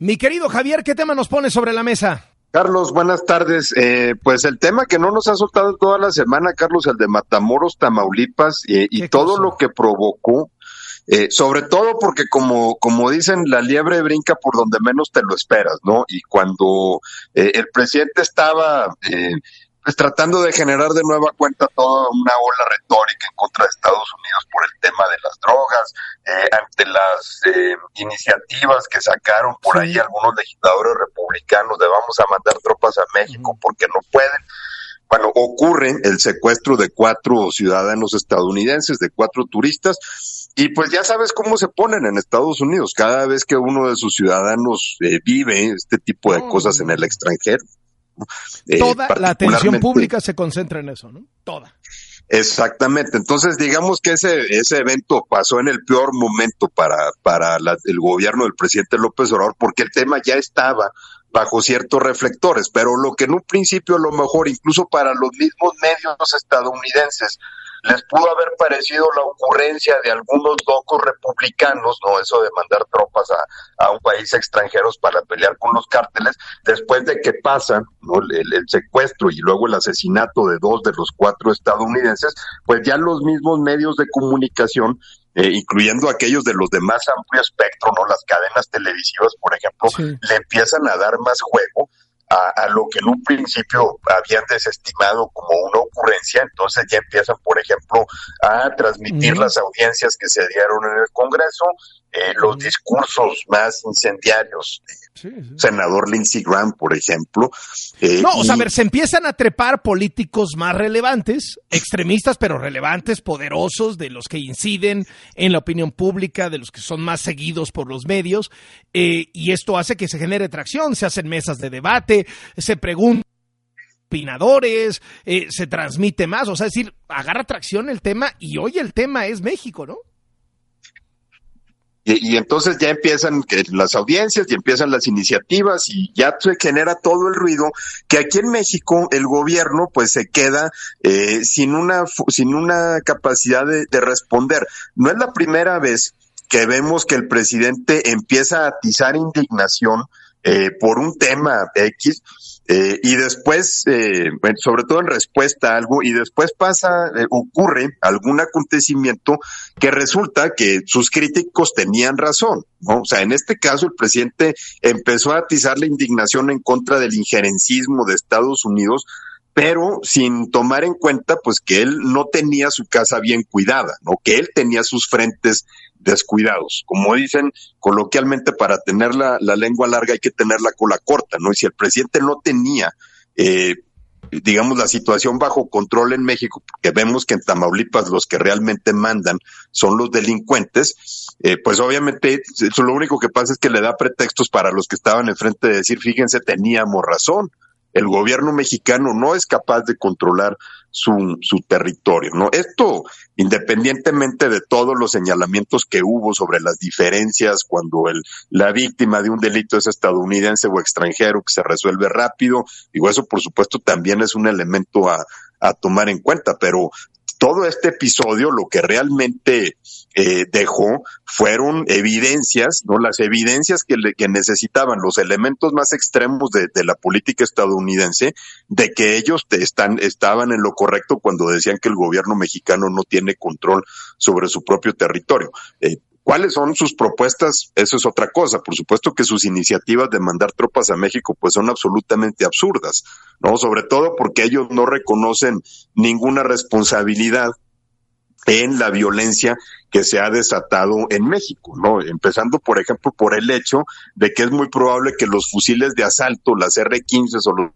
Mi querido Javier, ¿qué tema nos pone sobre la mesa? Carlos, buenas tardes. Eh, pues el tema que no nos ha soltado toda la semana, Carlos, el de Matamoros, Tamaulipas, eh, y todo lo que provocó, eh, sobre todo porque como, como dicen, la liebre brinca por donde menos te lo esperas, ¿no? Y cuando el presidente estaba pues tratando de generar de nueva cuenta toda una ola retórica en contra de Estados Unidos por el tema de las drogas, eh, ante las eh, iniciativas que sacaron por ahí algunos legisladores republicanos de vamos a mandar tropas a México porque no pueden. Bueno, ocurre el secuestro de cuatro ciudadanos estadounidenses, de cuatro turistas, y pues ya sabes cómo se ponen en Estados Unidos. Cada vez que uno de sus ciudadanos eh, vive este tipo de cosas en el extranjero, eh, Toda la atención pública se concentra en eso, ¿no? Toda. Exactamente. Entonces, digamos que ese, ese evento pasó en el peor momento para, para el gobierno del presidente López Obrador, porque el tema ya estaba bajo ciertos reflectores, pero lo que en un principio a lo mejor incluso para los mismos medios estadounidenses les pudo haber parecido la ocurrencia de algunos locos republicanos, ¿no? Eso de mandar tropas a, un país extranjero para pelear con los cárteles, después de que pasan el, secuestro y luego el asesinato de dos de los cuatro estadounidenses, pues ya los mismos medios de comunicación eh, incluyendo aquellos de los de más amplio espectro, ¿no? Las cadenas televisivas, por ejemplo, le empiezan a dar más juego a, lo que en un principio habían desestimado como una ocurrencia, entonces ya empiezan, por ejemplo, a transmitir las audiencias que se dieron en el Congreso, eh, los discursos más incendiarios senador Lindsey Graham, por ejemplo. Eh, no, o sea, a ver, se empiezan a trepar políticos más relevantes, extremistas, pero relevantes, poderosos, de los que inciden en la opinión pública, de los que son más seguidos por los medios, eh, y esto hace que se genere tracción, se hacen mesas de debate, se preguntan opinadores, eh, se transmite más, o sea, es decir, agarra tracción el tema y hoy el tema es México, ¿no? Y, entonces ya empiezan las audiencias y empiezan las iniciativas y ya se genera todo el ruido que aquí en México el gobierno pues se queda eh, sin una sin una capacidad de, de responder. No es la primera vez que vemos que el presidente empieza a atizar indignación eh, por un tema X eh, y después, eh, sobre todo en respuesta a algo, y después pasa, eh, ocurre algún acontecimiento que resulta que sus críticos tenían razón, ¿no? O sea, en este caso el presidente empezó a atizar la indignación en contra del injerencismo de Estados Unidos, pero sin tomar en cuenta pues que él no tenía su casa bien cuidada, ¿no? Que él tenía sus frentes descuidados. Como dicen coloquialmente, para tener la, lengua larga hay que tener la cola corta, ¿no? Y si el presidente no tenía, eh, digamos, la situación bajo control en México, porque vemos que en Tamaulipas los que realmente mandan son los delincuentes, eh, pues obviamente eso lo único que pasa es que le da pretextos para los que estaban enfrente de decir, fíjense, teníamos razón el gobierno mexicano no es capaz de controlar su, su territorio, ¿no? Esto, independientemente de todos los señalamientos que hubo sobre las diferencias cuando el, la víctima de un delito es estadounidense o extranjero que se resuelve rápido, digo, eso por supuesto también es un elemento a, a tomar en cuenta, pero todo este episodio lo que realmente eh, dejó fueron evidencias, ¿no? Las evidencias que, que necesitaban los elementos más extremos de, la política estadounidense de que ellos están, estaban en lo correcto cuando decían que el gobierno mexicano no tiene control sobre su propio territorio. Eh, ¿Cuáles son sus propuestas? Eso es otra cosa. Por supuesto que sus iniciativas de mandar tropas a México pues son absolutamente absurdas, ¿no? Sobre todo porque ellos no reconocen ninguna responsabilidad en la violencia que se ha desatado en México, ¿no? Empezando, por ejemplo, por el hecho de que es muy probable que los fusiles de asalto, las R-15 o los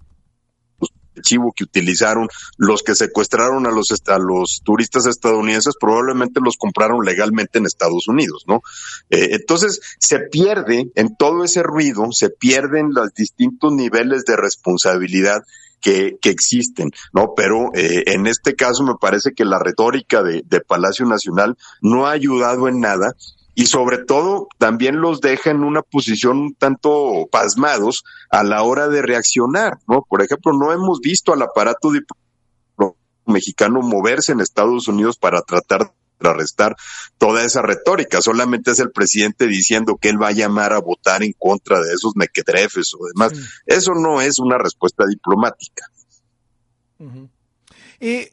archivo que utilizaron los que secuestraron a los, a los turistas estadounidenses probablemente los compraron legalmente en Estados Unidos, ¿no? Eh, entonces se pierde en todo ese ruido, se pierden los distintos niveles de responsabilidad que, que, existen, ¿no? Pero eh, en este caso me parece que la retórica de, de Palacio Nacional no ha ayudado en nada y sobre todo también los deja en una posición un tanto pasmados a la hora de reaccionar, ¿no? Por ejemplo, no hemos visto al aparato mexicano moverse en Estados Unidos para tratar contrarrestar toda esa retórica. Solamente es el presidente diciendo que él va a llamar a votar en contra de esos mequetrefes o demás. Eso no es una respuesta diplomática. Eh,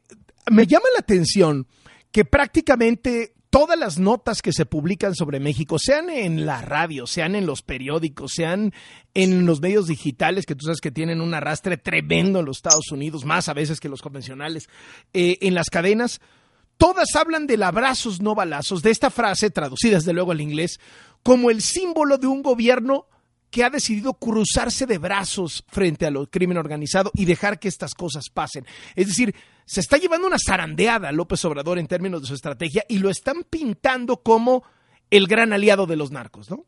me llama la atención que prácticamente todas las notas que se publican sobre México, sean en la radio, sean en los periódicos, sean en los medios digitales, que tú sabes que tienen un arrastre tremendo en los Estados Unidos, más a veces que los convencionales, eh, en las cadenas, todas hablan del abrazos no balazos, de esta frase, traducida desde luego al inglés, como el símbolo de un gobierno que ha decidido cruzarse de brazos frente al crimen organizado y dejar que estas cosas pasen. Es decir, se está llevando una zarandeada López Obrador en términos de su estrategia y lo están pintando como el gran aliado de los narcos, ¿no?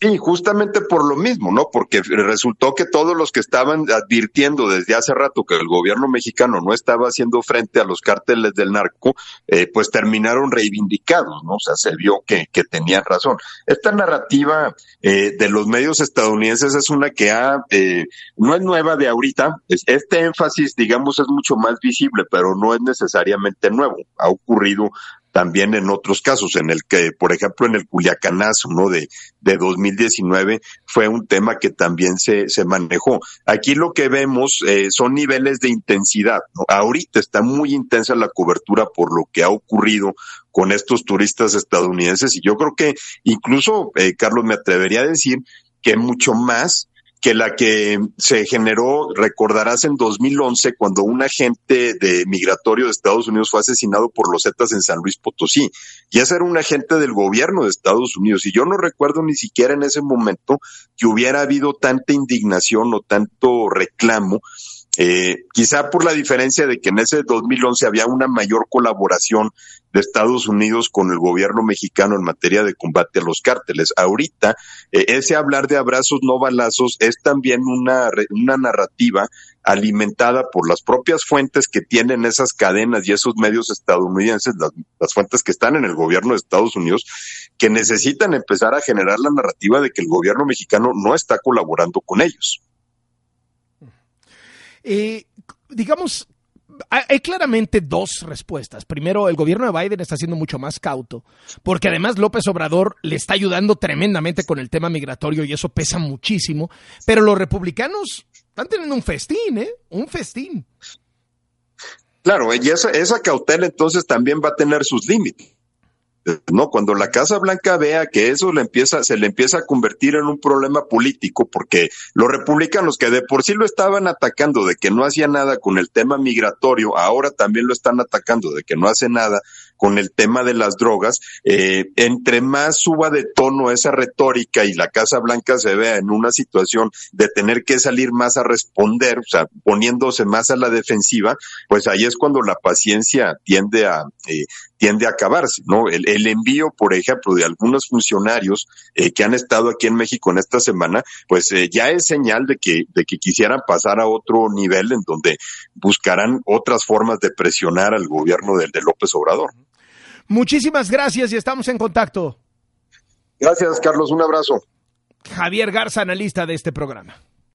Sí, justamente por lo mismo, ¿no? Porque resultó que todos los que estaban advirtiendo desde hace rato que el gobierno mexicano no estaba haciendo frente a los cárteles del narco, eh, pues terminaron reivindicados, ¿no? O sea, se vio que, que tenían razón. Esta narrativa eh, de los medios estadounidenses es una que ha, eh, no es nueva de ahorita, este énfasis, digamos, es mucho más visible, pero no es necesariamente nuevo. Ha ocurrido también en otros casos, en el que, por ejemplo, en el Culiacanazo, ¿no? De, de 2019 fue un tema que también se, se manejó. Aquí lo que vemos eh, son niveles de intensidad. Ahorita está muy intensa la cobertura por lo que ha ocurrido con estos turistas estadounidenses y yo creo que incluso, eh, Carlos, me atrevería a decir que mucho más que la que se generó, recordarás, en 2011, cuando un agente de migratorio de Estados Unidos fue asesinado por los Zetas en San Luis Potosí. Y ese era un agente del gobierno de Estados Unidos. Y yo no recuerdo ni siquiera en ese momento que hubiera habido tanta indignación o tanto reclamo eh, quizá por la diferencia de que en ese 2011 había una mayor colaboración de Estados Unidos con el gobierno mexicano en materia de combate a los cárteles. Ahorita, eh, ese hablar de abrazos no balazos es también una, una narrativa alimentada por las propias fuentes que tienen esas cadenas y esos medios estadounidenses, las, las, fuentes que están en el gobierno de Estados Unidos, que necesitan empezar a generar la narrativa de que el gobierno mexicano no está colaborando con ellos. Eh, digamos, hay claramente dos respuestas. Primero, el gobierno de Biden está siendo mucho más cauto, porque además López Obrador le está ayudando tremendamente con el tema migratorio y eso pesa muchísimo. Pero los republicanos están teniendo un festín, ¿eh? Un festín. Claro, y esa, esa cautela entonces también va a tener sus límites. ¿No? Cuando la Casa Blanca vea que eso le empieza, se le empieza a convertir en un problema político, porque los republicanos que de por sí lo estaban atacando de que no hacía nada con el tema migratorio, ahora también lo están atacando de que no hace nada con el tema de las drogas, eh, entre más suba de tono esa retórica y la Casa Blanca se vea en una situación de tener que salir más a responder, o sea, poniéndose más a la defensiva, pues ahí es cuando la paciencia tiende a, eh, tiende a acabarse, ¿no? El, el, envío, por ejemplo, de algunos funcionarios eh, que han estado aquí en México en esta semana, pues eh, ya es señal de que, de que quisieran pasar a otro nivel en donde buscarán otras formas de presionar al gobierno de, de López Obrador. Muchísimas gracias y estamos en contacto. Gracias, Carlos. Un abrazo. Javier Garza, analista de este programa.